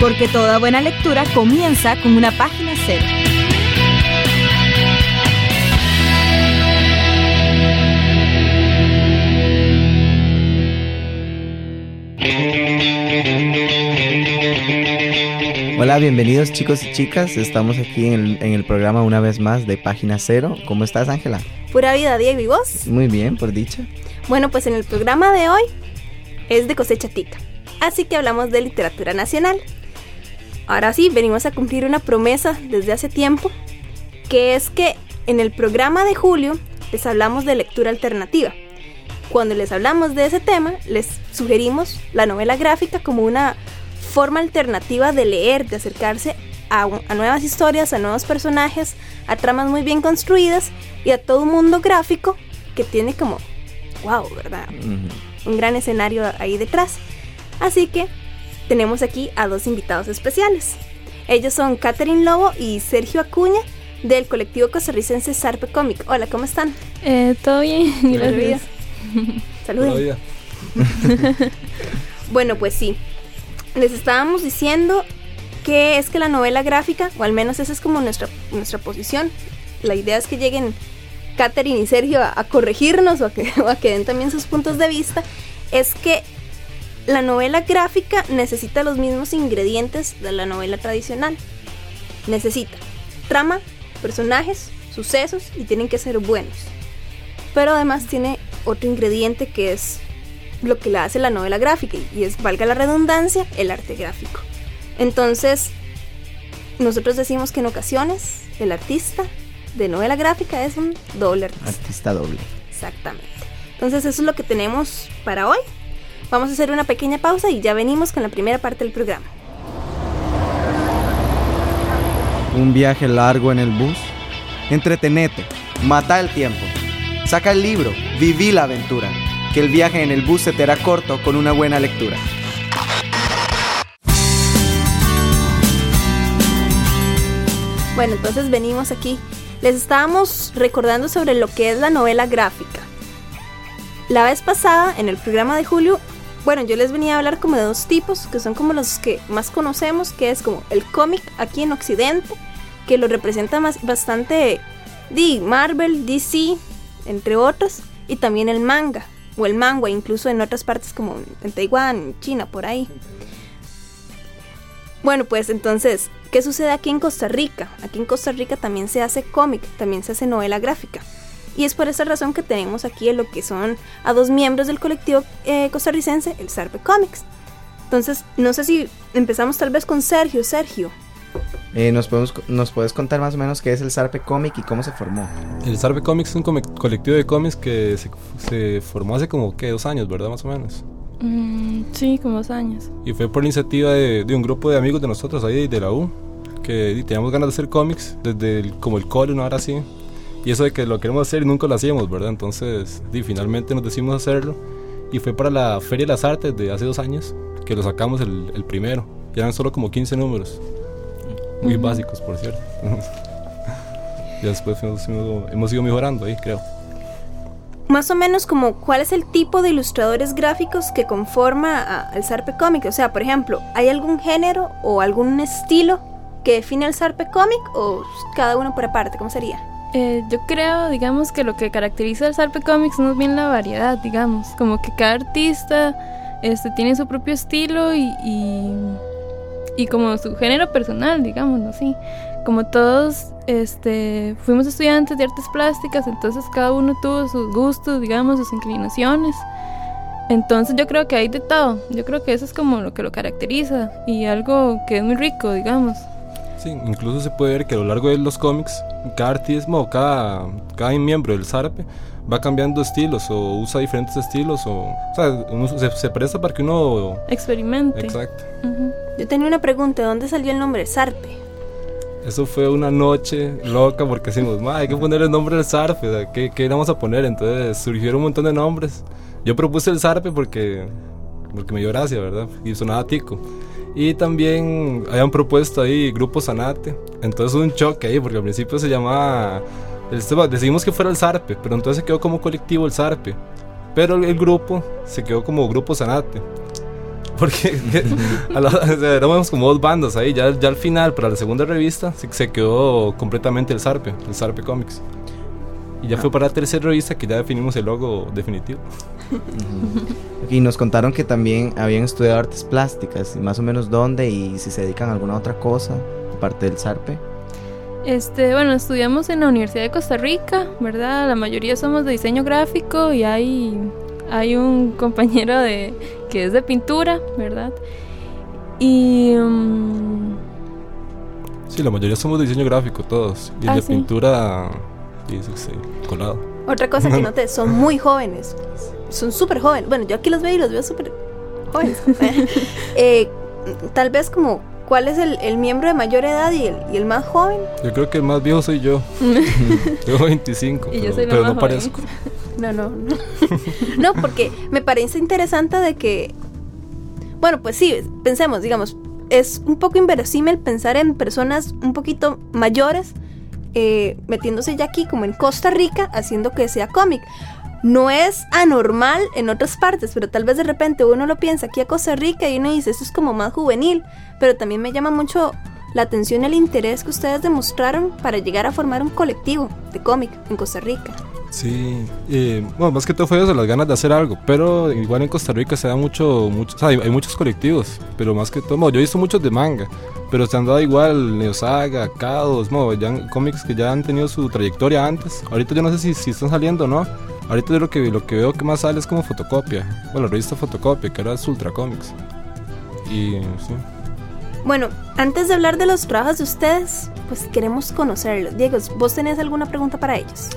Porque toda buena lectura comienza con una página cero. Hola, bienvenidos chicos y chicas. Estamos aquí en el, programa una vez más de Página Cero. ¿Cómo estás, Ángela? Pura vida, Diego, ¿y vos? Muy bien, por dicha. Bueno, pues en el programa de hoy es de cosecha tica. Así que hablamos de literatura nacional. Ahora sí, venimos a cumplir una promesa desde hace tiempo, que es que en el programa de julio les hablamos de lectura alternativa. Cuando les hablamos de ese tema, les sugerimos la novela gráfica como una forma alternativa de leer, de acercarse a, nuevas historias, a nuevos personajes, a tramas muy bien construidas y a todo un mundo gráfico que tiene como, wow, ¿verdad? Un gran escenario ahí detrás. Así que tenemos aquí a dos invitados especiales. Ellos son Catherine Lobo y Sergio Acuña del colectivo costarricense Sarpe Comic. Hola, ¿cómo están? Eh, todo bien, gracias. Saludos. bueno, pues sí, les estábamos diciendo que es que la novela gráfica, o al menos esa es como nuestra, nuestra posición, la idea es que lleguen Catherine y Sergio a, corregirnos o a, que, o a que den también sus puntos de vista, es que la novela gráfica necesita los mismos ingredientes de la novela tradicional. Necesita trama, personajes, sucesos y tienen que ser buenos. Pero además tiene otro ingrediente que es lo que le hace la novela gráfica y es, valga la redundancia, el arte gráfico. Entonces, nosotros decimos que en ocasiones el artista de novela gráfica es un doble artista. Artista doble. Exactamente. Entonces, eso es lo que tenemos para hoy. Vamos a hacer una pequeña pausa y ya venimos con la primera parte del programa. Un viaje largo en el bus. Entretenete, mata el tiempo. Saca el libro, viví la aventura que el viaje en el bus se te hará corto con una buena lectura. Bueno, entonces venimos aquí. Les estábamos recordando sobre lo que es la novela gráfica. La vez pasada, en el programa de julio, bueno, yo les venía a hablar como de dos tipos, que son como los que más conocemos, que es como el cómic aquí en Occidente, que lo representa más, bastante de Marvel, DC, entre otros, y también el manga, o el manga, incluso en otras partes como en Taiwán, China, por ahí. Bueno, pues entonces, ¿qué sucede aquí en Costa Rica? Aquí en Costa Rica también se hace cómic, también se hace novela gráfica. Y es por esa razón que tenemos aquí lo que son a dos miembros del colectivo eh, costarricense, el Sarpe Comics. Entonces, no sé si empezamos tal vez con Sergio. Sergio, eh, ¿nos, podemos, ¿Nos puedes contar más o menos qué es el Sarpe Comic y cómo se formó? El Sarpe Comics es un colectivo de cómics que se, formó hace como ¿qué? dos años, ¿verdad? Más o menos. Mm, sí, como dos años. Y fue por iniciativa de, un grupo de amigos de nosotros ahí de la U, que teníamos ganas de hacer cómics desde como el cole, una hora así. Y eso de que lo queremos hacer y nunca lo hacíamos, ¿verdad? Entonces, y finalmente nos decidimos hacerlo. Y fue para la Feria de las Artes de hace dos años que lo sacamos el, el primero. Y eran solo como 15 números muy básicos, por cierto. y después hemos, ido mejorando ahí, creo. Más o menos como cuál es el tipo de ilustradores gráficos que conforma al Sarpe Comic. O sea, por ejemplo, ¿hay algún género o algún estilo que define el Sarpe Comic o cada uno por aparte? ¿Cómo sería? Eh, yo creo, digamos, que lo que caracteriza al Sarpe Comics no es bien la variedad, digamos. Como que cada artista este, tiene su propio estilo y y como su género personal, digámoslo así. Como todos este, fuimos estudiantes de artes plásticas, entonces cada uno tuvo sus gustos, digamos, sus inclinaciones. Entonces yo creo que hay de todo, yo creo que eso es como lo que lo caracteriza y algo que es muy rico, digamos. Sí, incluso se puede ver que a lo largo de los cómics, cada artista o cada, cada miembro del SARPE va cambiando estilos o usa diferentes estilos o, o sea, se, presta para que uno experimente. Exacto. Yo tenía una pregunta, ¿de dónde salió el nombre Sarpe? eso fue una noche loca porque decimos, "Ma, hay que poner el nombre del o sea, ¿qué, ¿qué le vamos a poner? Entonces surgieron un montón de nombres. Yo propuse el zarpe porque, porque me dio gracia, ¿verdad? Y sonaba tico. Y también habían propuesto ahí Grupo Sanate. Entonces un choque ahí, porque al principio se llamaba. Decidimos que fuera el Zarpe, pero entonces se quedó como colectivo el Zarpe. Pero el, grupo se quedó como Grupo Sanate. Porque a la- o sea, éramos como dos bandas ahí. Ya, ya al final, para la segunda revista, se, se quedó completamente el Zarpe, el Zarpe Comics. Y ya fue para la tercera revista que ya definimos el logo definitivo. Y nos contaron que también habían estudiado artes plásticas, y más o menos dónde y si se dedican a alguna otra cosa, aparte del zarpe. Este, bueno, estudiamos en la Universidad de Costa Rica, ¿verdad? La mayoría somos de diseño gráfico y hay, hay un compañero de, que es de pintura, ¿verdad? Y... mm, Sí, la mayoría somos de diseño gráfico, todos. Y Ah, de sí. pintura, sí, colado. Otra cosa que noté, son muy jóvenes. Son súper jóvenes. Bueno, yo aquí los veo y los veo súper jóvenes. Eh, tal vez como, ¿cuál es el, el miembro de mayor edad y el, y el más joven? Yo creo que el más viejo soy yo. Tengo 25, Y yo pero, soy la pero no joven. parezco. No, no, no. no, porque me parece interesante de que, bueno, pues sí, pensemos, digamos, es un poco inverosímil pensar en personas un poquito mayores eh, metiéndose ya aquí como en Costa Rica haciendo que sea cómic. No es anormal en otras partes, pero tal vez de repente uno lo piensa aquí a Costa Rica y uno dice, esto es como más juvenil, pero también me llama mucho la atención y el interés que ustedes demostraron para llegar a formar un colectivo de cómic en Costa Rica. Sí, eh, bueno, más que todo fue eso, las ganas de hacer algo. Pero igual en Costa Rica se da mucho, hay, muchos colectivos, pero más que todo, yo he visto muchos de manga, pero se han dado igual Neosaga, Kados, bueno, ya, cómics que ya han tenido su trayectoria antes. Ahorita yo no sé si, si están saliendo o no. Ahorita yo lo que, lo que veo que más sale es como fotocopia. Bueno, la revista Fotocopia, que ahora es Ultra Comics. Y sí. Bueno, antes de hablar de los trabajos de ustedes, pues queremos conocerlos. Diego, ¿vos tenés alguna pregunta para ellos?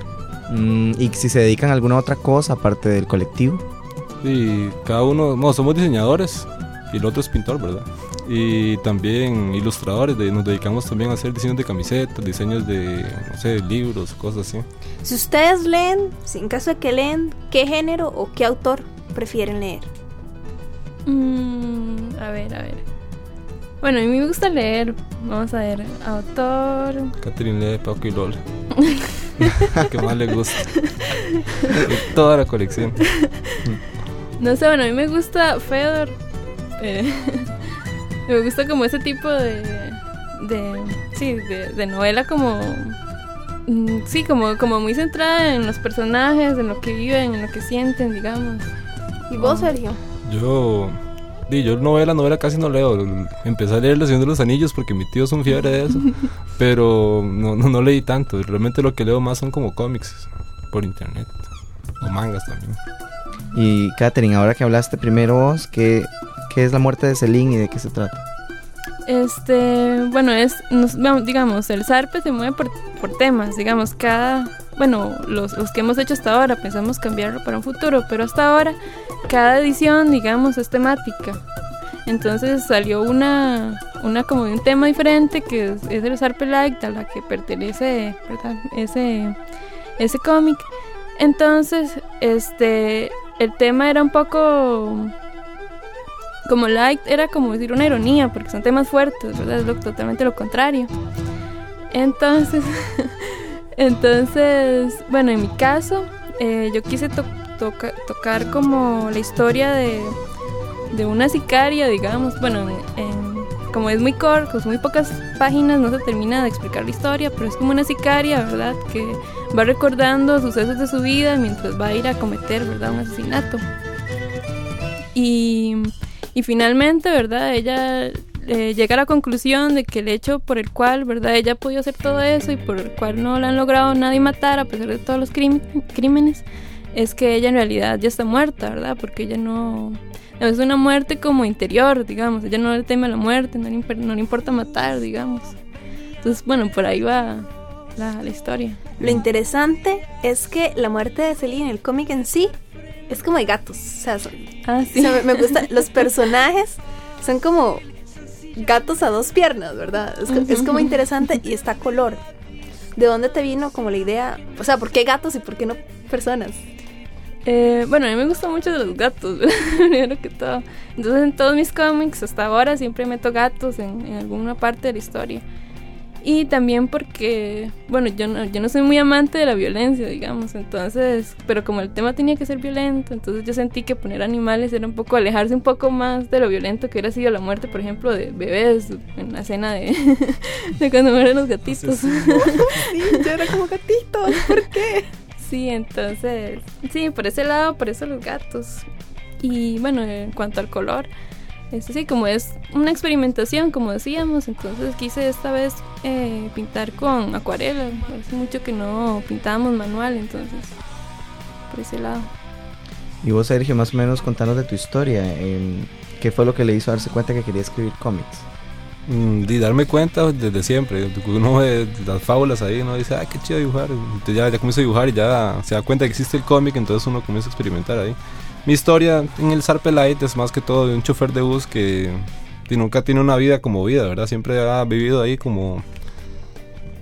Mm, y si se dedican a alguna otra cosa aparte del colectivo. Y cada uno, bueno, somos diseñadores y el otro es pintor, ¿verdad? Y también ilustradores, de- nos dedicamos también a hacer diseños de camisetas, diseños de, no sé, libros, cosas así. Si ustedes leen, si en caso de que leen, ¿qué género o qué autor prefieren leer? mm, a ver, a ver. Bueno, a mí me gusta leer. Vamos a ver. Autor. Catherine lee Paco y Lola. que más le gusta. De toda la colección. No sé, bueno, a mí me gusta Fedor. eh, me gusta como ese tipo de. de sí, de, de novela como. mm, Sí, como, como muy centrada en los personajes, en lo que viven, en lo que sienten, digamos. ¿Y vos, Ah. Sergio? Yo, di, yo novela, novela casi no leo. Empecé a leer La Señor de los Anillos porque mi tío es un fiebre de eso. pero no, no, no leí tanto. Realmente lo que leo más son como cómics por internet. O mangas también. Y Katherine, ahora que hablaste primero vos, ¿qué, qué es la muerte de Celine y de qué se trata? Este, bueno, es, nos- digamos, el zarpe se mueve por, por temas, digamos, cada, bueno, los, los que hemos hecho hasta ahora, pensamos cambiarlo para un futuro, pero hasta ahora, cada edición, digamos, es temática. Entonces salió una, una como un tema diferente que es, es el zarpe light a la que pertenece, ¿verdad? Ese, ese cómic. Entonces, este, el tema era un poco como light era como decir una ironía, porque son temas fuertes, ¿verdad? Es lo, totalmente lo contrario. Entonces, entonces, bueno, en mi caso, eh, yo quise to- toca- tocar como la historia de, de una sicaria, digamos, bueno, en- como es muy corto, son muy pocas páginas, no se termina de explicar la historia, pero es como una sicaria, ¿verdad? Que va recordando sucesos de su vida mientras va a ir a cometer, ¿verdad? Un asesinato. Y, y finalmente, ¿verdad? Ella eh, llega a la conclusión de que el hecho por el cual, ¿verdad? Ella podido hacer todo eso y por el cual no la han logrado nadie matar a pesar de todos los crímenes, es que ella en realidad ya está muerta, ¿verdad? Porque ella no... es una muerte como interior, digamos. Ella no le teme a la muerte, no le, importa matar, digamos. Entonces, bueno, por ahí va la, la historia. Lo interesante es que la muerte de Celine, el cómic en sí, es como de gatos. O sea, son- Ah, o sí. sea, me, me gusta. Los personajes son como. gatos a dos piernas, ¿verdad? Es, co- es como interesante y está color. ¿De dónde te vino como la idea? O sea, ¿por qué gatos y por qué no personas? Eh, bueno, a mí me gustan mucho los gatos, primero que todo. Entonces en todos mis cómics hasta ahora siempre meto gatos en, en alguna parte de la historia. Y también porque, bueno, yo no, yo no soy muy amante de la violencia, digamos, entonces, pero como el tema tenía que ser violento, entonces yo sentí que poner animales era un poco alejarse un poco más de lo violento que hubiera sido la muerte, por ejemplo, de bebés en la escena de, de cuando mueren los gatitos. Sí, yo era como gatitos, ¿por qué? Sí, entonces, sí, por ese lado, por eso los gatos. Y bueno, en cuanto al color, es sí, como es una experimentación, como decíamos, entonces quise esta vez eh, pintar con acuarela. Hace mucho que no pintábamos manual, entonces, por ese lado. Y vos, Sergio, más o menos contanos de tu historia. em, ¿Qué fue lo que le hizo darse cuenta que quería escribir cómics? Mm, y darme cuenta desde siempre. Uno ve las fábulas ahí, uno dice, ah, qué chido dibujar. Entonces ya, ya comienza a dibujar y ya se da cuenta que existe el cómic, entonces uno comienza a experimentar ahí. Mi historia en el Sarpe Light es más que todo de un chofer de bus que, nunca tiene una vida como vida, ¿verdad? Siempre ha vivido ahí como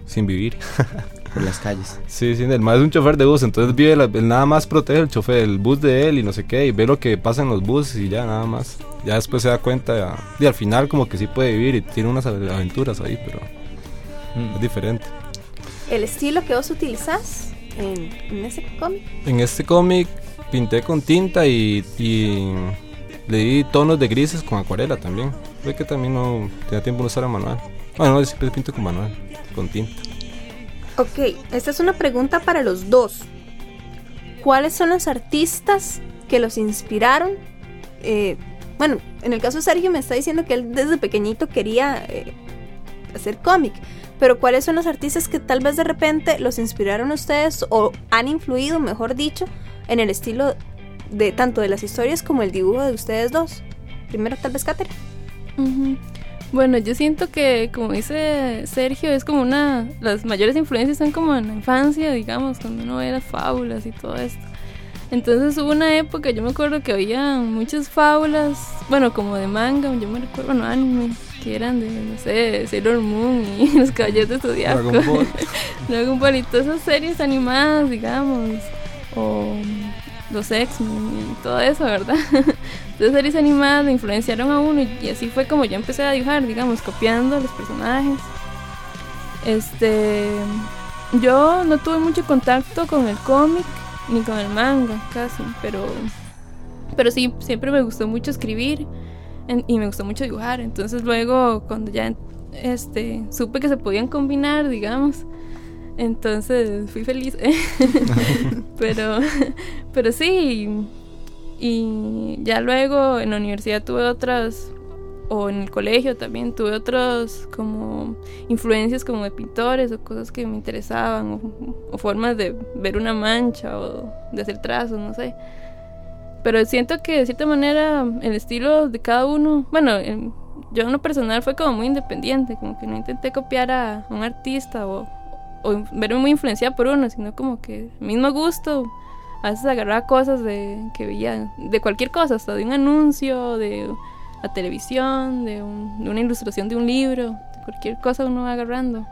sin vivir. Por las calles. Sí, sí, el más es un chofer de bus, entonces vive, la- él nada más protege el chofer, el bus de él y no sé qué, y ve lo que pasa en los buses y ya nada más. Ya después se da cuenta, y al final como que sí puede vivir y tiene unas aventuras ahí, pero es diferente. El estilo que vos utilizás en, en ese cómic. En este cómic pinté con tinta y, le di tonos de grises con acuarela también. Ve que también no tenía tiempo de usar a manual. Bueno, no, siempre pinto con manual, con tinta. Ok, esta es una pregunta para los dos. ¿Cuáles son los artistas que los inspiraron? Eh, bueno, en el caso de Sergio me está diciendo que él desde pequeñito quería eh, hacer cómic, pero ¿cuáles son los artistas que tal vez de repente los inspiraron ustedes o han influido, mejor dicho, en el estilo de tanto de las historias como el dibujo de ustedes dos? Primero tal vez Katherine. Ujú. Bueno, yo siento que, como dice Sergio, es como una. Las mayores influencias son como en la infancia, digamos, cuando uno ve las fábulas y todo esto. Entonces hubo una época, yo me acuerdo que había muchas fábulas, bueno, como de manga, yo me recuerdo, bueno, anime, que eran de, no sé, Sailor Moon y los caballeros de Zodiaco. Dragon Ball. Dragon Ball y todas esas series animadas, digamos, o los X-Men y todo eso, ¿verdad? Entonces series animadas me influenciaron a uno y, así fue como yo empecé a dibujar, digamos, copiando los personajes. Este, yo no tuve mucho contacto con el cómic ni con el manga, casi, pero, pero sí, siempre me gustó mucho escribir y me gustó mucho dibujar. Entonces luego cuando ya este, supe que se podían combinar, digamos, entonces fui feliz. pero, pero sí, y ya luego en la universidad tuve otras, o en el colegio también tuve otras como influencias como de pintores o cosas que me interesaban, o, formas de ver una mancha o de hacer trazos, no sé. Pero siento que de cierta manera el estilo de cada uno, bueno, en- yo en lo personal fue como muy independiente, como que no intenté copiar a un artista o, o verme muy influenciada por uno, sino como que mismo gusto, a veces agarraba cosas de que veía, de cualquier cosa, hasta de un anuncio, de la televisión, de, un- una ilustración de un libro, de cualquier cosa uno va agarrando.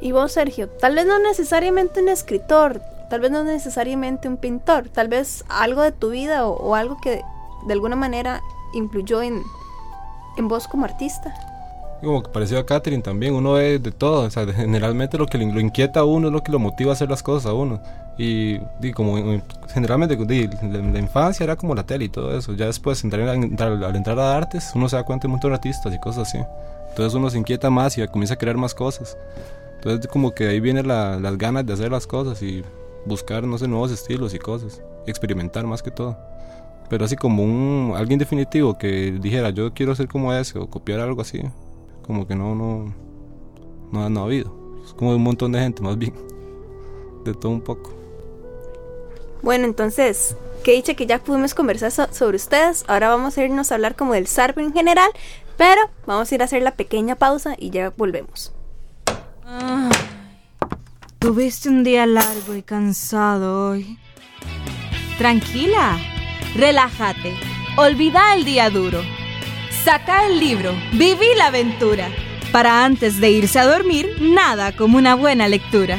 Y vos, Sergio, tal vez no necesariamente un escritor, tal vez no necesariamente un pintor, tal vez algo de tu vida o, o algo que de alguna manera influyó en, en vos como artista. Como que parecido a Catherine también, uno ve de todo, o sea, generalmente lo que lo inquieta a uno es lo que lo motiva a hacer las cosas a uno. Y, di, como eh, generalmente la, la infancia era como la tele y todo eso, ya después entrar, entrar- al entrar a artes uno se da cuenta de un montón de artistas y cosas así. Entonces uno se inquieta más y comienza a crear más cosas. Entonces como que ahí vienen la- las ganas de hacer las cosas y buscar, no sé, nuevos estilos y cosas, y experimentar más que todo. Pero así como un alguien definitivo que dijera yo quiero ser como ese o copiar algo así, como que no, no, no, no ha habido. Es como un montón de gente, más bien. De todo un poco. Bueno, entonces, que dicha que ya pudimos conversar so- sobre ustedes, ahora vamos a irnos a hablar como del SARP en general, pero vamos a ir a hacer la pequeña pausa y ya volvemos. Tuviste un día largo y cansado hoy. Tranquila, relájate, olvida el día duro. Saca el libro, viví la aventura. Para antes de irse a dormir, nada como una buena lectura.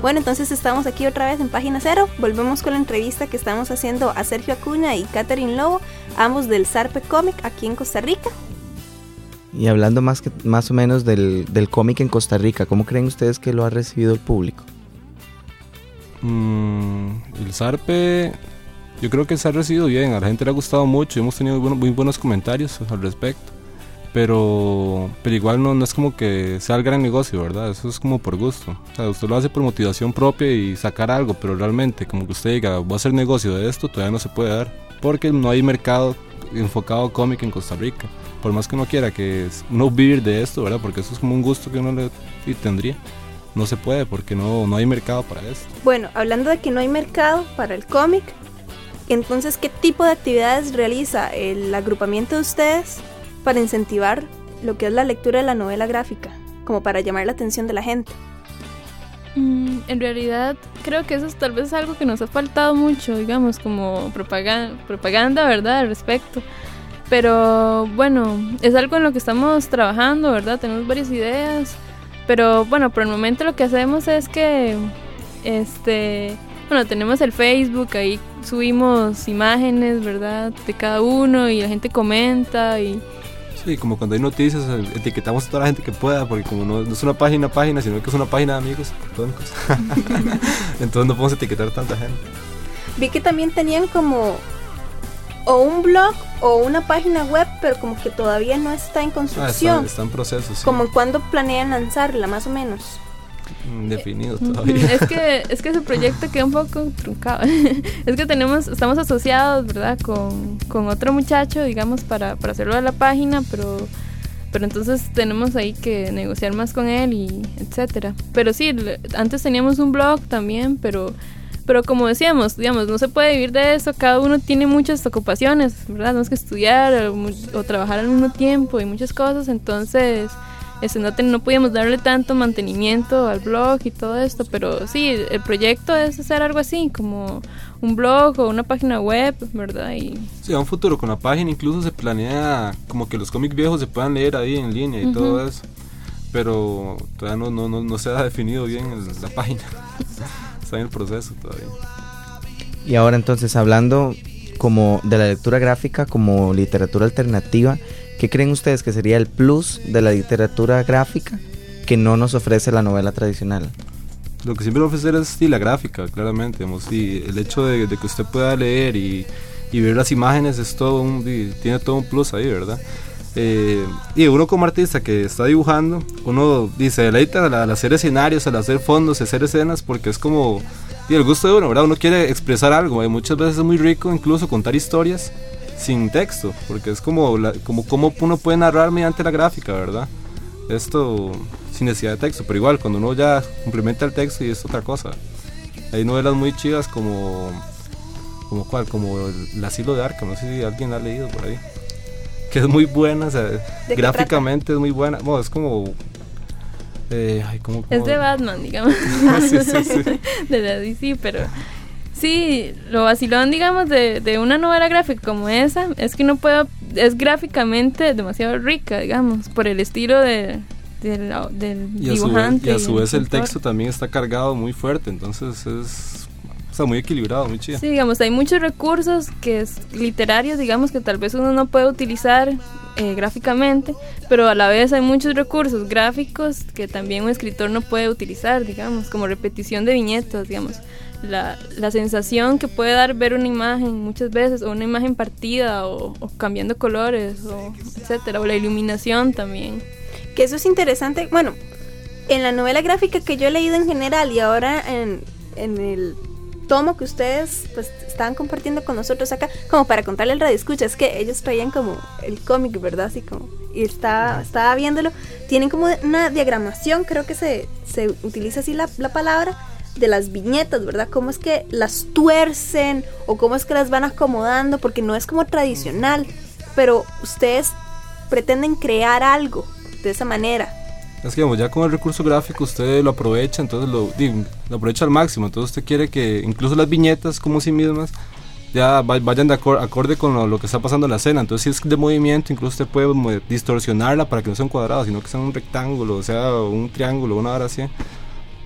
Bueno, entonces estamos aquí otra vez en página cero. Volvemos con la entrevista que estamos haciendo a Sergio Acuña y Catherine Lobo, ambos del Sarpe Comic aquí en Costa Rica. Y hablando más, que, más o menos del, del cómic en Costa Rica, ¿cómo creen ustedes que lo ha recibido el público? Mm, el Zarpe, yo creo que se ha recibido bien, a la gente le ha gustado mucho, hemos tenido muy, muy buenos comentarios al respecto. Pero, pero igual no, no es como que sea el gran negocio, ¿verdad? Eso es como por gusto. O sea, usted lo hace por motivación propia y sacar algo, pero realmente como que usted diga, voy a hacer negocio de esto, todavía no se puede dar. Porque no hay mercado enfocado cómic en Costa Rica. Por más que uno quiera que uno vivir de esto, ¿verdad? Porque eso es como un gusto que uno le tendría. No se puede porque no, no hay mercado para esto. Bueno, hablando de que no hay mercado para el cómic, entonces, ¿qué tipo de actividades realiza el agrupamiento de ustedes para incentivar lo que es la lectura de la novela gráfica, como para llamar la atención de la gente? Mm, en realidad, creo que eso es tal vez algo que nos ha faltado mucho, digamos, como propaganda, propaganda ¿verdad?, al respecto. Pero bueno, es algo en lo que estamos trabajando, ¿verdad? Tenemos varias ideas. Pero bueno, por el momento lo que hacemos es que, este, bueno, tenemos el Facebook, ahí subimos imágenes, ¿verdad? De cada uno y la gente comenta y... Sí, como cuando hay noticias, etiquetamos a toda la gente que pueda, porque como no, no es una página página, sino que es una página de amigos, entonces no podemos etiquetar a tanta gente. Vi que también tenían como o un blog o una página web, pero como que todavía no está en construcción. Ah, está, está, en proceso, sí. Como cuando planean lanzarla, más o menos. Definido todavía. Es que, es que ese proyecto queda un poco truncado. es que tenemos, estamos asociados, ¿verdad? Con, con otro muchacho, digamos, para, para hacerlo de la página, pero pero entonces tenemos ahí que negociar más con él y etcétera. Pero sí, antes teníamos un blog también, pero pero como decíamos, digamos, no se puede vivir de eso, cada uno tiene muchas ocupaciones, ¿verdad? Tenemos que estudiar o, o trabajar al mismo tiempo y muchas cosas, entonces este, no, no podíamos darle tanto mantenimiento al blog y todo esto, pero sí, el proyecto es hacer algo así, como un blog o una página web, ¿verdad? Y... Sí, a un futuro con la página incluso se planea como que los cómics viejos se puedan leer ahí en línea y todo eso, pero todavía no, no, no, no se ha definido bien la página está en el proceso todavía. Y ahora entonces hablando como de la lectura gráfica como literatura alternativa, ¿qué creen ustedes que sería el plus de la literatura gráfica que no nos ofrece la novela tradicional? Lo que siempre ofrecer es sí, la gráfica, claramente. Digamos, sí, el hecho de, de, que usted pueda leer y, y, ver las imágenes es todo un, tiene todo un plus ahí, ¿verdad? Eh, y uno como artista que está dibujando, uno dice, deleita al, al hacer escenarios, al hacer fondos, hacer escenas, porque es como y el gusto de uno, ¿verdad? Uno quiere expresar algo, y muchas veces es muy rico incluso contar historias sin texto, porque es como, la, como, como uno puede narrar mediante la gráfica, ¿verdad? Esto sin necesidad de texto, pero igual cuando uno ya complementa el texto y es otra cosa. Hay novelas muy chidas como, como cuál, como El asilo de Arkham, no sé si alguien la ha leído por ahí que es muy buena, o sea, gráficamente es muy buena. Bueno, es como. Eh, ay, ¿cómo, cómo? Es de Batman, digamos. sí, sí, sí. de la DC, pero. Sí, lo vacilón, digamos, de, de una novela gráfica como esa es que no puedo. Es gráficamente demasiado rica, digamos, por el estilo de, del, del y dibujante. A su vez, y a su vez el texto también está cargado muy fuerte, entonces es está muy equilibrado, muy chido. Sí, digamos, hay muchos recursos que es literarios, digamos, que tal vez uno no puede utilizar eh, gráficamente, pero a la vez hay muchos recursos gráficos que también un escritor no puede utilizar, digamos, como repetición de viñetas, digamos. La, la sensación que puede dar ver una imagen muchas veces, o una imagen partida, o, o cambiando colores, o etcétera, o la iluminación también. Que eso es interesante, bueno, en la novela gráfica que yo he leído en general y ahora en, en el tomo que ustedes pues estaban compartiendo con nosotros acá, como para contarle al radio escucha, es que ellos traían como el cómic, ¿verdad? Así como, y estaba, estaba viéndolo, tienen como una diagramación, creo que se, se utiliza así la, la palabra, de las viñetas, ¿verdad? Cómo es que las tuercen o cómo es que las van acomodando, porque no es como tradicional, pero ustedes pretenden crear algo de esa manera. Es que ya con el recurso gráfico usted lo aprovecha, entonces lo, lo aprovecha al máximo. Entonces usted quiere que incluso las viñetas como sí mismas ya va- vayan de acor- acorde con lo, que está pasando en la escena. Entonces si es de movimiento, incluso usted puede distorsionarla para que no sea un cuadrado, sino que sea un rectángulo, o sea un triángulo, una hora así,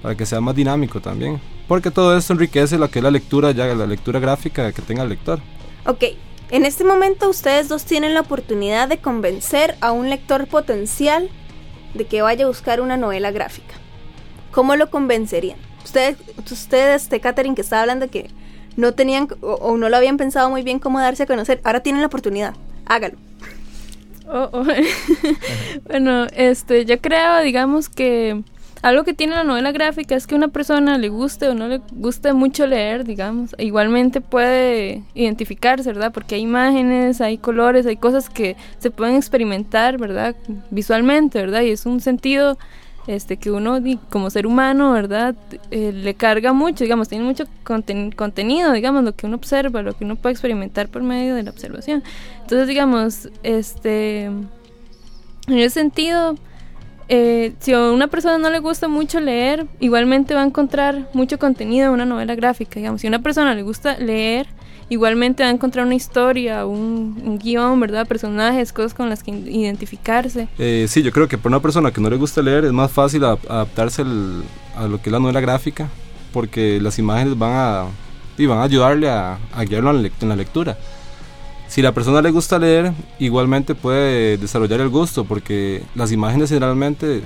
para que sea más dinámico también. Porque todo esto enriquece lo que es la lectura, ya la lectura gráfica que tenga el lector. Ok, en este momento ustedes dos tienen la oportunidad de convencer a un lector potencial de que vaya a buscar una novela gráfica. ¿Cómo lo convencerían? Ustedes, ustedes, de Catherine, que estaba hablando que no tenían o, o no lo habían pensado muy bien cómo darse a conocer, ahora tienen la oportunidad. Hágalo. Oh, oh. bueno, este, yo creo, digamos que algo que tiene la novela gráfica es que una persona le guste o no le guste mucho leer, digamos, igualmente puede identificarse, ¿verdad? Porque hay imágenes, hay colores, hay cosas que se pueden experimentar, ¿verdad? Visualmente, ¿verdad? Y es un sentido este que uno como ser humano, ¿verdad? Eh, le carga mucho, digamos, tiene mucho conten- contenido, digamos, lo que uno observa, lo que uno puede experimentar por medio de la observación. Entonces, digamos, este en ese sentido, eh, si a una persona no le gusta mucho leer, igualmente va a encontrar mucho contenido en una novela gráfica. Digamos, si a una persona le gusta leer, igualmente va a encontrar una historia, un, un guion, ¿verdad? Personajes, cosas con las que identificarse. Eh, sí, yo creo que para una persona que no le gusta leer es más fácil adaptarse a lo que es la novela gráfica, porque las imágenes van a, y van a ayudarle a, a guiarlo en la lectura. Si la persona le gusta leer, igualmente puede desarrollar el gusto, porque las imágenes generalmente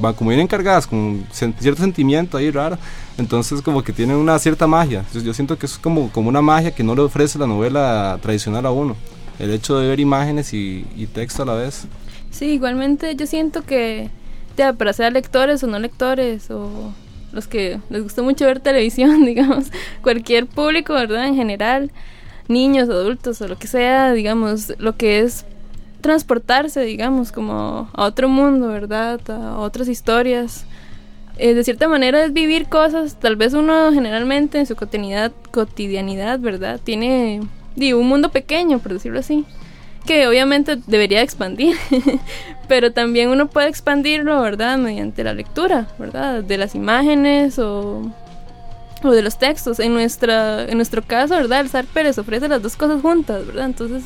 van como vienen cargadas con cierto sentimiento ahí raro, entonces como que tienen una cierta magia. Yo siento que es como, como una magia que no le ofrece la novela tradicional a uno. El hecho de ver imágenes y, y texto a la vez. Sí, igualmente yo siento que ya, para ser lectores o no lectores o los que les gusta mucho ver televisión, digamos, cualquier público, ¿verdad? En general, niños, adultos o lo que sea, digamos, lo que es transportarse, digamos, como a otro mundo, ¿verdad? A otras historias. Eh, de cierta manera es vivir cosas, tal vez uno generalmente en su cotidianidad, cotidianidad ¿verdad? Tiene digo, un mundo pequeño, por decirlo así que obviamente debería expandir, pero también uno puede expandirlo, ¿verdad? Mediante la lectura, ¿verdad? De las imágenes o, de los textos. En, nuestra, en nuestro caso, ¿verdad? El SAR Pérez ofrece las dos cosas juntas, ¿verdad? Entonces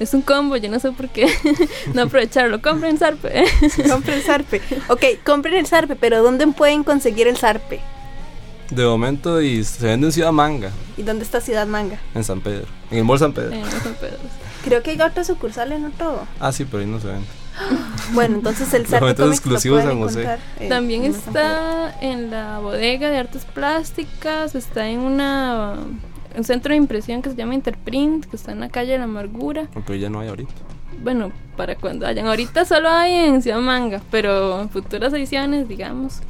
es un combo, yo no sé por qué no aprovecharlo. Compren Sarpe. Compren Sarpe. Ok, compren el Sarpe, pero ¿dónde pueden conseguir el Sarpe? De momento y se vende en Ciudad Manga, ¿Y dónde está Ciudad Manga? en San Pedro, en el Mall San Pedro. Creo que hay otra sucursal en otro. Ah, sí, pero ahí no se vende. Bueno, entonces el San José. encontrar, eh, También está en la bodega de artes plásticas, está en una un centro de impresión que se llama Interprint, que está en la calle de la Amargura. Pero ya no hay ahorita. Bueno, para cuando hayan. Ahorita solo hay en Ciudad Manga, pero en futuras ediciones, digamos.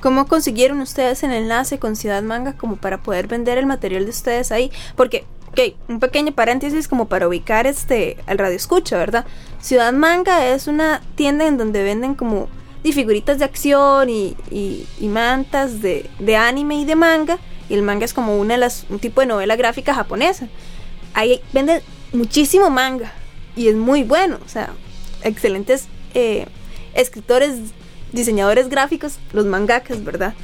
¿Cómo consiguieron ustedes el enlace con Ciudad Manga como para poder vender el material de ustedes ahí? Porque, ok, un pequeño paréntesis como para ubicar este al radio escucha, ¿verdad? Ciudad Manga es una tienda en donde venden como y figuritas de acción y, y- mantas de, de anime y de manga. Y el manga es como una de las, un tipo de novela gráfica japonesa. Ahí venden muchísimo manga y es muy bueno. O sea, excelentes eh, escritores, diseñadores gráficos, los mangakas, ¿verdad?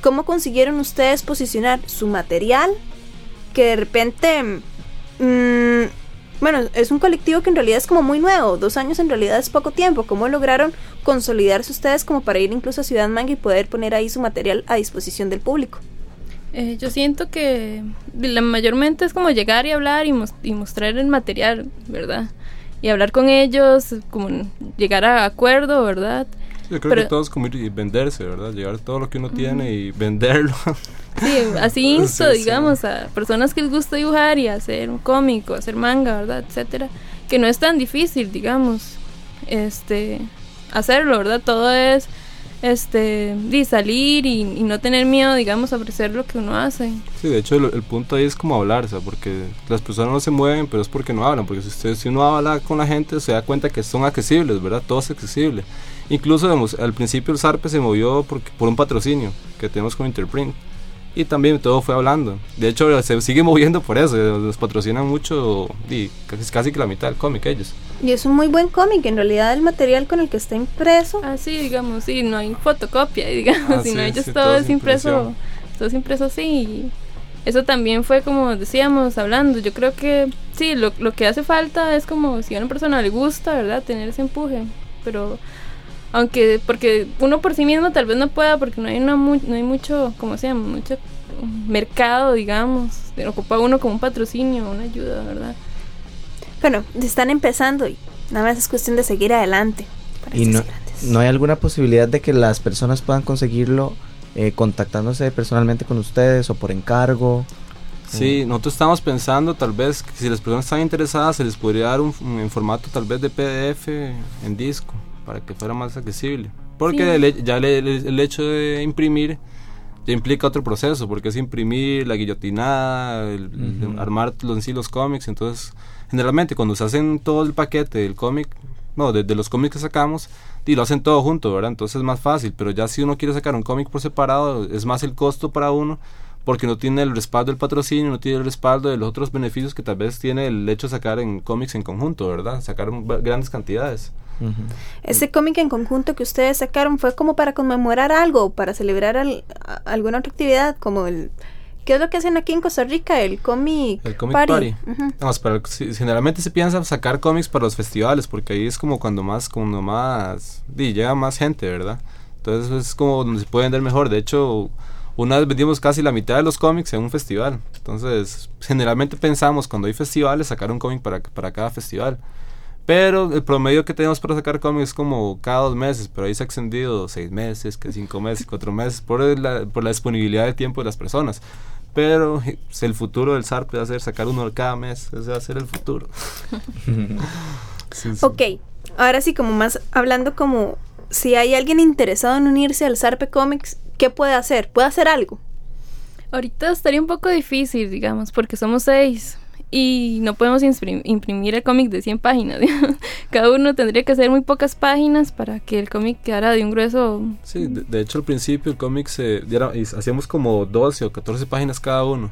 ¿Cómo consiguieron ustedes posicionar su material que de repente... mm, bueno, es un colectivo que en realidad es como muy nuevo, dos años en realidad es poco tiempo. ¿Cómo lograron consolidarse ustedes como para ir incluso a Ciudad Manga y poder poner ahí su material a disposición del público? Eh, yo siento que la, mayormente es como llegar y hablar y, mos- y mostrar el material, ¿verdad? Y hablar con ellos, como llegar a acuerdo, ¿verdad? Yo creo Pero- que todo es como ir y venderse, ¿verdad? Llevar todo lo que uno tiene y venderlo. Sí, así insto, Sí, sí. digamos, a personas que les gusta dibujar y hacer un cómic o hacer manga, ¿verdad? Etcétera. Que no es tan difícil, digamos, este, hacerlo, ¿verdad? Todo es, este, de salir y, y no tener miedo, digamos, a ofrecer lo que uno hace. Sí, de hecho el, el punto ahí es como hablar, o sea, porque las personas no se mueven, pero es porque no hablan, porque si usted si uno habla con la gente se da cuenta que son accesibles, ¿verdad? Todo es accesible. Incluso digamos, al principio el SARPE se movió porque, por un patrocinio que tenemos con Interprint. Y también todo fue hablando. De hecho, se sigue moviendo por eso. Los patrocinan mucho y casi, casi que la mitad del cómic ellos. Y es un muy buen cómic. En realidad, el material con el que está impreso. Ah, sí, digamos, sí, no hay fotocopia, digamos, Ah, sino sí, ellos sí, todo, todo es es impreso, impresión. todo es impreso así. y eso también fue como decíamos, hablando. Yo creo que sí, lo, lo que hace falta es como si a una persona le gusta, ¿verdad? Tener ese empuje. Pero aunque, porque uno por sí mismo tal vez no pueda, porque no hay, una mu- no hay mucho, como se llama, mucho mercado, digamos. Ocupa uno como un patrocinio, una ayuda, ¿verdad? Bueno, están empezando y nada más es cuestión de seguir adelante. para ¿Y no, grandes. no hay alguna posibilidad de que las personas puedan conseguirlo eh, contactándose personalmente con ustedes o por encargo? Sí, nosotros estamos pensando tal vez que si las personas están interesadas se les podría dar un, un- en formato tal vez de PDF en disco para que fuera más accesible. Porque Sí. el ya le- el, el hecho de imprimir ya implica otro proceso, porque es imprimir, la guillotinada, el- el Ujú. armar los, en sí los cómics. Entonces, generalmente cuando se hacen todo el paquete del cómic, no, de, de los cómics que sacamos, y lo hacen todo junto, ¿verdad? Entonces es más fácil, pero ya si uno quiere sacar un cómic por separado, es más el costo para uno porque no tiene el respaldo del patrocinio, no tiene el respaldo de los otros beneficios que tal vez tiene el hecho de sacar en cómics en conjunto, ¿verdad? Sacar grandes cantidades. Ujú. Ese cómic en conjunto que ustedes sacaron fue como para conmemorar algo, para celebrar al- a- alguna otra actividad, como el... ¿Qué es lo que hacen aquí en Costa Rica? El cómic El Comic party. Party. Ujú. Vamos, pero si- generalmente se piensa sacar cómics para los festivales, porque ahí es como cuando más, cuando más, llega más gente, ¿verdad? Entonces es como donde se puede vender mejor. De hecho, una vez vendimos casi la mitad de los cómics en un festival. Entonces, generalmente pensamos cuando hay festivales sacar un cómic para, para cada festival. Pero el promedio que tenemos para sacar cómics es como cada dos meses, pero ahí se ha extendido seis meses, que cinco meses, cuatro meses, por la, por la disponibilidad de tiempo de las personas. Pero pues, el futuro del SARP va a ser sacar uno cada mes, ese va a ser el futuro. Sí, sí. Ok, ahora sí, como más hablando como si hay alguien interesado en unirse al Sarpe Comics, ¿qué puede hacer? ¿Puede hacer algo? Ahorita estaría un poco difícil, digamos, porque somos seis y no podemos imprim- imprimir el cómic de 100 páginas. digamos. Cada uno tendría que hacer muy pocas páginas para que el cómic quedara de un grueso. Sí, de, de hecho al principio el cómic se era- hacíamos como 12 o 14 páginas cada uno.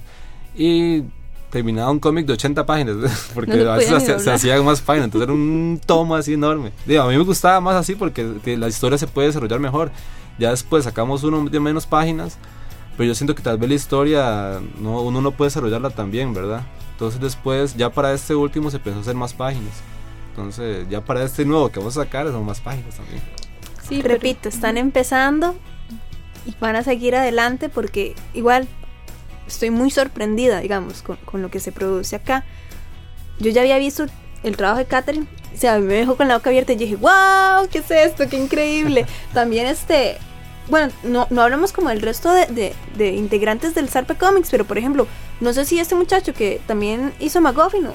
Y terminaba un cómic de 80 páginas, porque No a veces se, se hacían más páginas, entonces era un tomo así enorme. Digo, a mí me gustaba más así porque que la historia se puede desarrollar mejor. Ya después sacamos uno de menos páginas, pero yo siento que tal vez la historia no, uno no puede desarrollarla tan bien, ¿verdad? Entonces después, ya para este último se empezó a hacer más páginas. Entonces, ya para este nuevo que vamos a sacar son más páginas también. Sí, pero- Repito, están empezando y van a seguir adelante porque igual estoy muy sorprendida, digamos, con, con lo que se produce acá. Yo ya había visto el trabajo de Catherine, o sea, me dejó con la boca abierta y dije, wow, ¿qué es esto? ¡Qué increíble! También este, bueno, no, no hablamos como del resto de, de- de integrantes del Sarpe Comics, pero por ejemplo, no sé si este muchacho que también hizo McGuffin,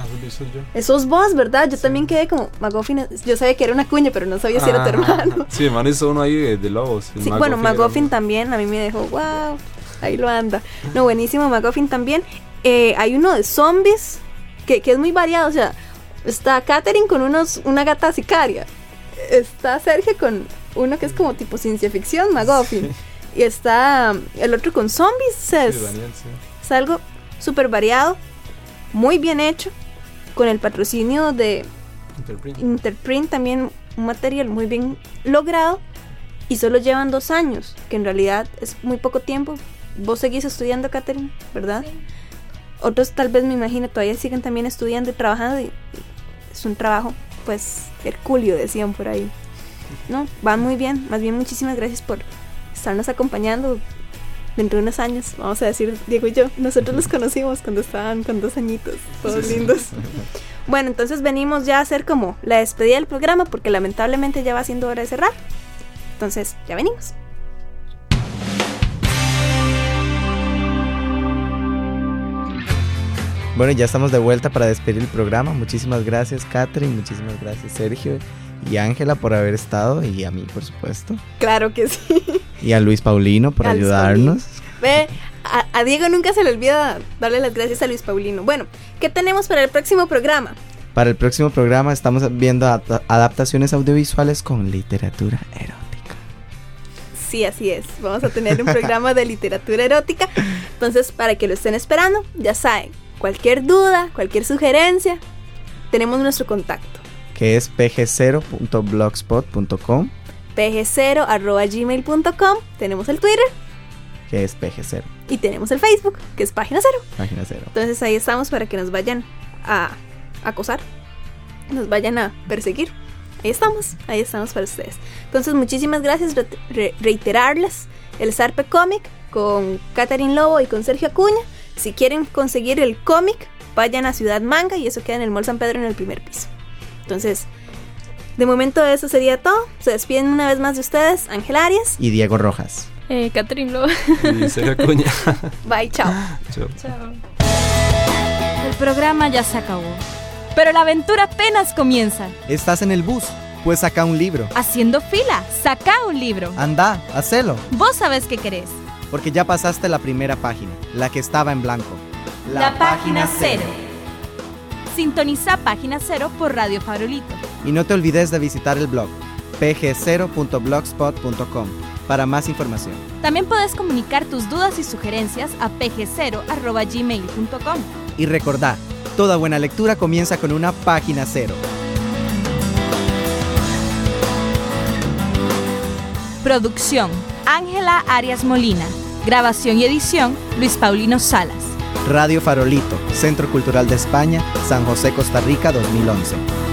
Ah, lo hice yo. esos vos, ¿verdad? Yo también quedé como, McGuffin, yo sabía que era una cuña, pero no sabía si era tu Ah, hermano. Sí, hermano hizo uno ahí de, de lobos. Sí, bueno, McGuffin también a mí me dejó, wow, ahí lo anda. No, buenísimo, McGuffin también. Eh, hay uno de zombies que, que es muy variado, o sea, está Katherine con unos, una gata sicaria, está Sergio con uno que es como tipo ciencia ficción, McGuffin, y está um, el otro con zombies, sea, Sí, es, Daniel, sí. Es algo súper variado, muy bien hecho, con el patrocinio de Interprint. Interprint también un material muy bien logrado y solo llevan dos años, que en realidad es muy poco tiempo. Vos seguís estudiando, Catherine, ¿verdad? Otros tal vez me imagino todavía siguen también estudiando y trabajando y es un trabajo pues hercúleo, decían por ahí. No, van muy bien, más bien muchísimas gracias por estarnos acompañando dentro de unos años, vamos a decir, Diego y yo, nosotros los conocimos cuando estaban con dos añitos, todos Sí, sí. lindos. Bueno, entonces venimos ya a hacer como la despedida del programa porque lamentablemente ya va siendo hora de cerrar. Entonces, ya venimos. Bueno, ya estamos de vuelta para despedir el programa. Muchísimas gracias, Catherine. Muchísimas gracias, Sergio y Ángela, por haber estado. Y a mí, por supuesto. Claro que sí. Y a Luis Paulino por A ayudarnos. Ve, a, a Diego nunca se le olvida darle las gracias a Luis Paulino. Bueno, ¿qué tenemos para el próximo programa? Para el próximo programa estamos viendo adapta- adaptaciones audiovisuales con literatura erótica. Sí, así es. Vamos a tener un programa de literatura erótica. Entonces, para que lo estén esperando, ya saben, cualquier duda, cualquier sugerencia, tenemos nuestro contacto. Que es pg0.blogspot.com. pg0.gmail.com. Tenemos el Twitter. Que es pg0. Y tenemos el Facebook, que es página cero. Página cero. Entonces ahí estamos para que nos vayan a acosar, nos vayan a perseguir. Ahí estamos, ahí estamos para ustedes. Entonces muchísimas gracias, re reiterarles el Zarpe Comic con Catherine Lobo y con Sergio Acuña. Si quieren conseguir el cómic, vayan a Ciudad Manga y eso queda en el Mall San Pedro en el primer piso. Entonces, de momento eso sería todo. Se despiden una vez más de ustedes, Ángel Arias y Diego Rojas. Eh, Lobo. Y Sergio Acuña. Bye, chao. Chao. Chao. El programa ya se acabó. Pero la aventura apenas comienza. ¿Estás en el bus? Pues saca un libro. Haciendo fila, saca un libro. Anda, hacelo. Vos sabés qué querés. Porque ya pasaste la primera página, la que estaba en blanco. La, página cero. Sintoniza Página Cero por Radio Farolito. Y no te olvides de visitar el blog pg0.blogspot.com para más información. También puedes comunicar tus dudas y sugerencias a pg0.gmail.com. Y recordá, toda buena lectura comienza con una página cero. Producción: Ángela Arias Molina. Grabación y edición: Luis Paulino Salas. Radio Farolito, Centro Cultural de España, San José, Costa Rica 2011.